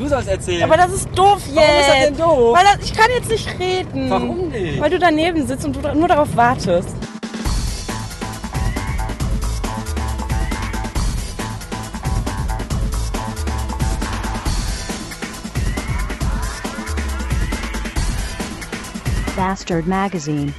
Du sollst erzählen. Aber das ist doof jetzt. Warum ist das denn doof? Weil das, ich kann jetzt nicht reden. Warum nicht? Weil du daneben sitzt und du nur darauf wartest. Bastard Magazine.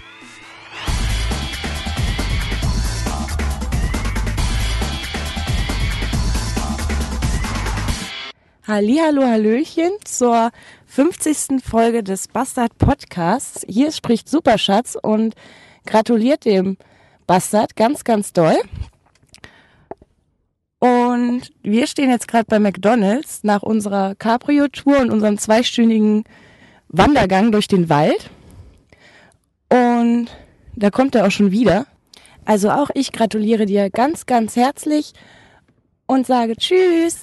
Hallihallo, Hallöchen zur 50. Folge des Bastard Podcasts. Hier spricht Superschatz und gratuliert dem Bastard ganz, ganz doll. Und wir stehen jetzt gerade bei McDonald's nach unserer Cabrio-Tour und unserem zweistündigen Wandergang durch den Wald. Und da kommt er auch schon wieder. Also auch ich gratuliere dir ganz, ganz herzlich und sage Tschüss.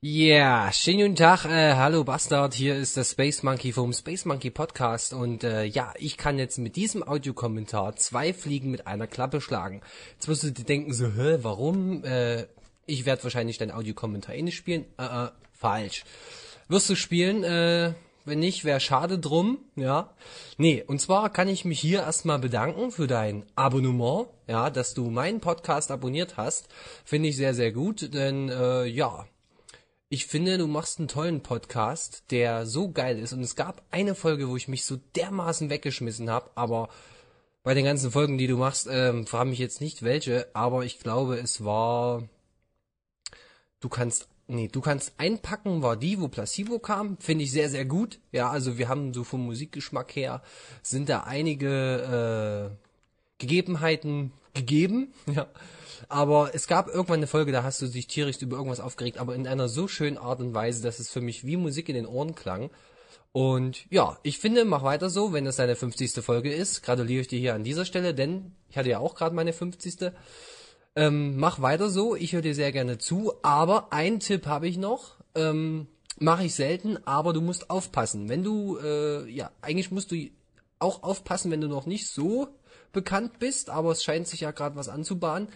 Ja, schönen guten Tag, äh, hallo Bastard, hier ist der Space Monkey vom Space Monkey Podcast und äh, ja, ich kann jetzt mit diesem Audiokommentar zwei Fliegen mit einer Klappe schlagen. Jetzt wirst du dir denken so, hä, warum? Äh, ich werde wahrscheinlich deinen Audiokommentar eh nicht spielen. Äh, äh, falsch. Wirst du spielen, äh, wenn nicht, wäre schade drum, ja. Nee, und zwar kann ich mich hier erstmal bedanken für dein Abonnement, ja, dass du meinen Podcast abonniert hast. Finde ich sehr, sehr gut, denn äh, ja, ich finde, du machst einen tollen Podcast, der so geil ist. Und es gab eine Folge, wo ich mich so dermaßen weggeschmissen habe, aber bei den ganzen Folgen, die du machst, ähm, frage mich jetzt nicht welche, aber ich glaube, es war. Du kannst. Nee, du kannst einpacken, war die, wo Placebo kam. Finde ich sehr, sehr gut. Ja, also wir haben so vom Musikgeschmack her, sind da einige äh, Gegebenheiten gegeben. Ja. Aber es gab irgendwann eine Folge, da hast du dich tierisch über irgendwas aufgeregt, aber in einer so schönen Art und Weise, dass es für mich wie Musik in den Ohren klang. Und ja, ich finde, mach weiter so, wenn es deine 50. Folge ist. Gratuliere ich dir hier an dieser Stelle, denn ich hatte ja auch gerade meine 50. Ähm, mach weiter so, ich höre dir sehr gerne zu, aber ein Tipp habe ich noch. Ähm, Mache ich selten, aber du musst aufpassen. Wenn du, äh, ja, eigentlich musst du auch aufpassen, wenn du noch nicht so bekannt bist, aber es scheint sich ja gerade was anzubahnen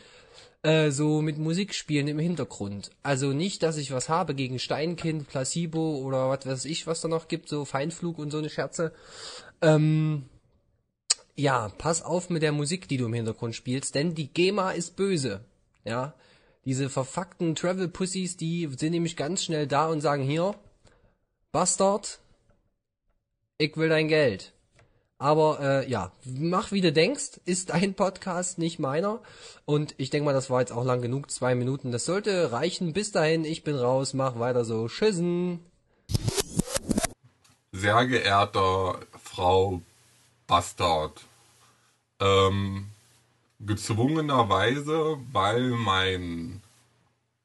äh, so mit Musik spielen im Hintergrund. Also nicht, dass ich was habe gegen Steinkind, Placebo oder was weiß ich, was da noch gibt, so Feinflug und so eine Scherze. Ähm, ja, pass auf mit der Musik, die du im Hintergrund spielst, denn die GEMA ist böse. Ja, diese verfuckten Travel Pussies, die sind nämlich ganz schnell da und sagen hier, Bastard, ich will dein Geld. Aber äh, ja, mach wie du denkst, ist dein Podcast, nicht meiner. Und ich denke mal, das war jetzt auch lang genug, zwei Minuten. Das sollte reichen. Bis dahin, ich bin raus, mach weiter so. Tschüssen. Sehr geehrter Frau Bastard, ähm, gezwungenerweise, weil mein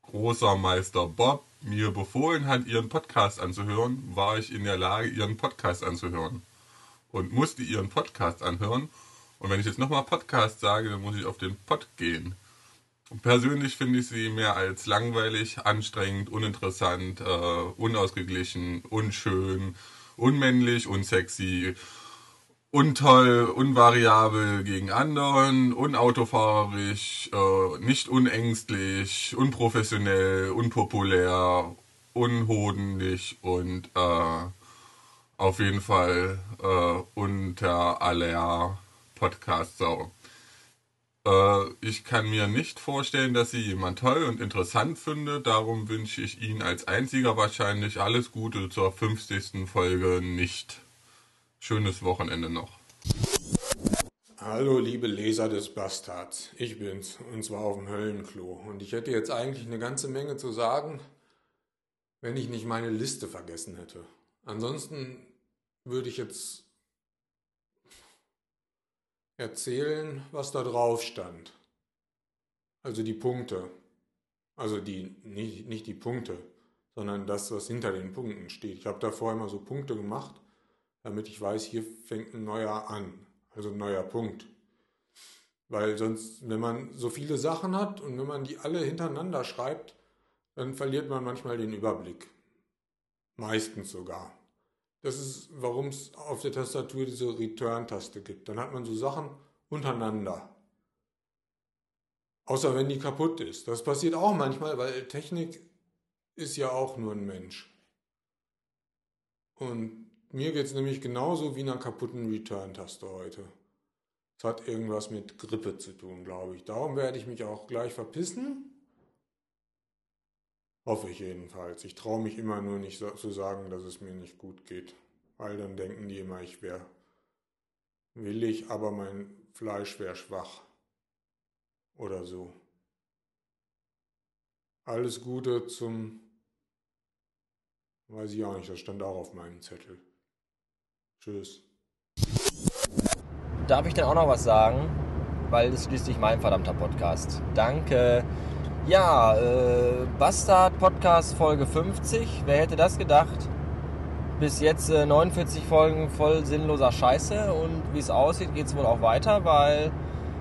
großer Meister Bob mir befohlen hat, ihren Podcast anzuhören, war ich in der Lage, ihren Podcast anzuhören und musste ihren Podcast anhören. Und wenn ich jetzt nochmal Podcast sage, dann muss ich auf den Pod gehen. Persönlich finde ich sie mehr als langweilig, anstrengend, uninteressant, äh, unausgeglichen, unschön, unmännlich, unsexy, untoll, unvariabel gegen anderen, unautofahrerisch, äh, nicht unängstlich, unprofessionell, unpopulär, unhodenlich und äh, auf jeden Fall äh, unter aller Podcast-Sau. Äh, ich kann mir nicht vorstellen, dass sie jemand toll und interessant findet. Darum wünsche ich Ihnen als einziger wahrscheinlich alles Gute zur 50. Folge nicht. Schönes Wochenende noch. Hallo liebe Leser des Bastards, ich bin's und zwar auf dem Höllenklo und ich hätte jetzt eigentlich eine ganze Menge zu sagen, wenn ich nicht meine Liste vergessen hätte. Ansonsten würde ich jetzt erzählen, was da drauf stand. Also die Punkte. Also die, nicht, nicht die Punkte, sondern das, was hinter den Punkten steht. Ich habe davor immer so Punkte gemacht, damit ich weiß, hier fängt ein neuer an. Also ein neuer Punkt. Weil sonst, wenn man so viele Sachen hat und wenn man die alle hintereinander schreibt, dann verliert man manchmal den Überblick. Meistens sogar. Das ist, warum es auf der Tastatur diese Return-Taste gibt. Dann hat man so Sachen untereinander. Außer wenn die kaputt ist. Das passiert auch manchmal, weil Technik ist ja auch nur ein Mensch. Und mir geht es nämlich genauso wie einer kaputten Return-Taste heute. Es hat irgendwas mit Grippe zu tun, glaube ich. Darum werde ich mich auch gleich verpissen. Hoffe ich jedenfalls. Ich traue mich immer nur nicht so, zu sagen, dass es mir nicht gut geht. Weil dann denken die immer, ich wäre willig, aber mein Fleisch wäre schwach. Oder so. Alles Gute zum Weiß ich auch nicht, das stand auch auf meinem Zettel. Tschüss. Darf ich denn auch noch was sagen? Weil es schließlich mein verdammter Podcast. Danke. Ja, äh, Bastard Podcast Folge 50. Wer hätte das gedacht? Bis jetzt äh, 49 Folgen voll sinnloser Scheiße und wie es aussieht, geht es wohl auch weiter, weil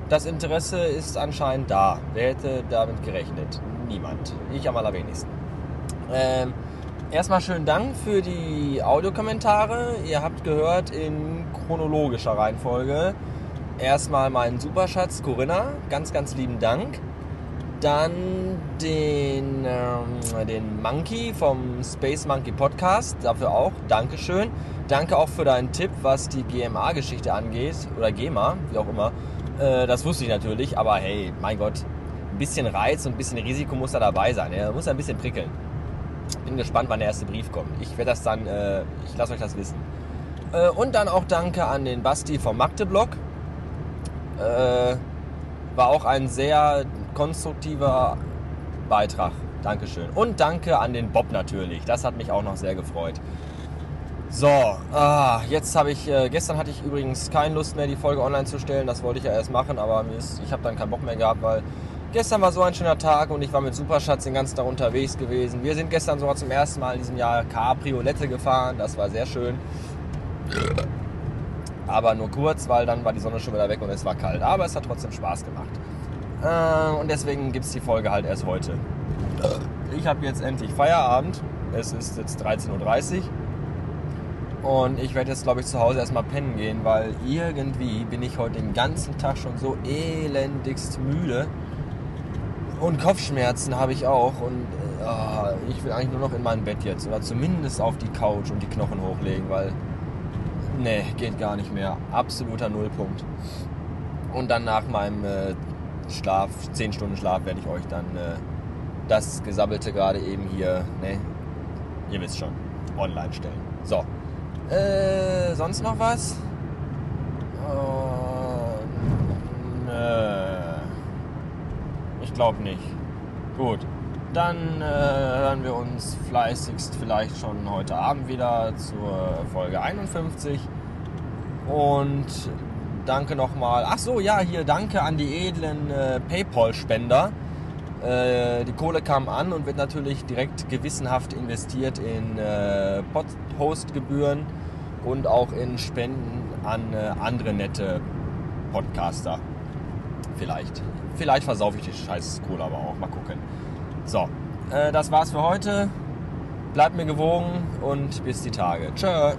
das Interesse ist anscheinend da. Wer hätte damit gerechnet? Niemand. Ich am allerwenigsten. Ähm, Erstmal schönen Dank für die Audiokommentare. Ihr habt gehört in chronologischer Reihenfolge erstmal meinen Superschatz Corinna, ganz, ganz lieben Dank. Dann den, ähm, den Monkey vom Space Monkey Podcast, dafür auch Dankeschön. Danke auch für deinen Tipp, was die GMA-Geschichte angeht, oder GEMA, wie auch immer. Äh, das wusste ich natürlich, aber hey, mein Gott, ein bisschen Reiz und ein bisschen Risiko muss da dabei sein. Er muss ein bisschen prickeln. Bin gespannt, wann der erste Brief kommt. Ich werde das dann, äh, ich lasse euch das wissen. Äh, und dann auch danke an den Basti vom Magdeblog. Äh, war auch ein sehr konstruktiver Beitrag. Dankeschön. Und danke an den Bob natürlich. Das hat mich auch noch sehr gefreut. So, ah, jetzt habe ich, äh, gestern hatte ich übrigens keine Lust mehr, die Folge online zu stellen. Das wollte ich ja erst machen, aber ist, ich habe dann keinen Bock mehr gehabt, weil Gestern war so ein schöner Tag und ich war mit Superschatz den ganzen Tag unterwegs gewesen. Wir sind gestern sogar zum ersten Mal in diesem Jahr Cabriolette gefahren. Das war sehr schön. Aber nur kurz, weil dann war die Sonne schon wieder weg und es war kalt. Aber es hat trotzdem Spaß gemacht. Äh, und deswegen gibt es die Folge halt erst heute. Ich habe jetzt endlich Feierabend. Es ist jetzt 13.30 Uhr. Und ich werde jetzt, glaube ich, zu Hause erstmal pennen gehen, weil irgendwie bin ich heute den ganzen Tag schon so elendigst müde. Und Kopfschmerzen habe ich auch. Und äh, ich will eigentlich nur noch in mein Bett jetzt. Oder zumindest auf die Couch und die Knochen hochlegen, weil. Nee, geht gar nicht mehr. Absoluter Nullpunkt. Und dann nach meinem äh, Schlaf, 10 Stunden Schlaf, werde ich euch dann äh, das Gesabbelte gerade eben hier, ne, ihr wisst schon, online stellen. So. Äh, sonst noch was? Oh, nö glaube nicht. Gut, dann äh, hören wir uns fleißigst vielleicht schon heute Abend wieder zur Folge 51. Und danke nochmal. Ach so, ja, hier danke an die edlen äh, PayPal-Spender. Äh, die Kohle kam an und wird natürlich direkt gewissenhaft investiert in äh, Host-Gebühren und auch in Spenden an äh, andere nette Podcaster. Vielleicht. Vielleicht versaufe ich die scheiß Kohle aber auch. Mal gucken. So, äh, das war's für heute. Bleibt mir gewogen und bis die Tage. Tschö.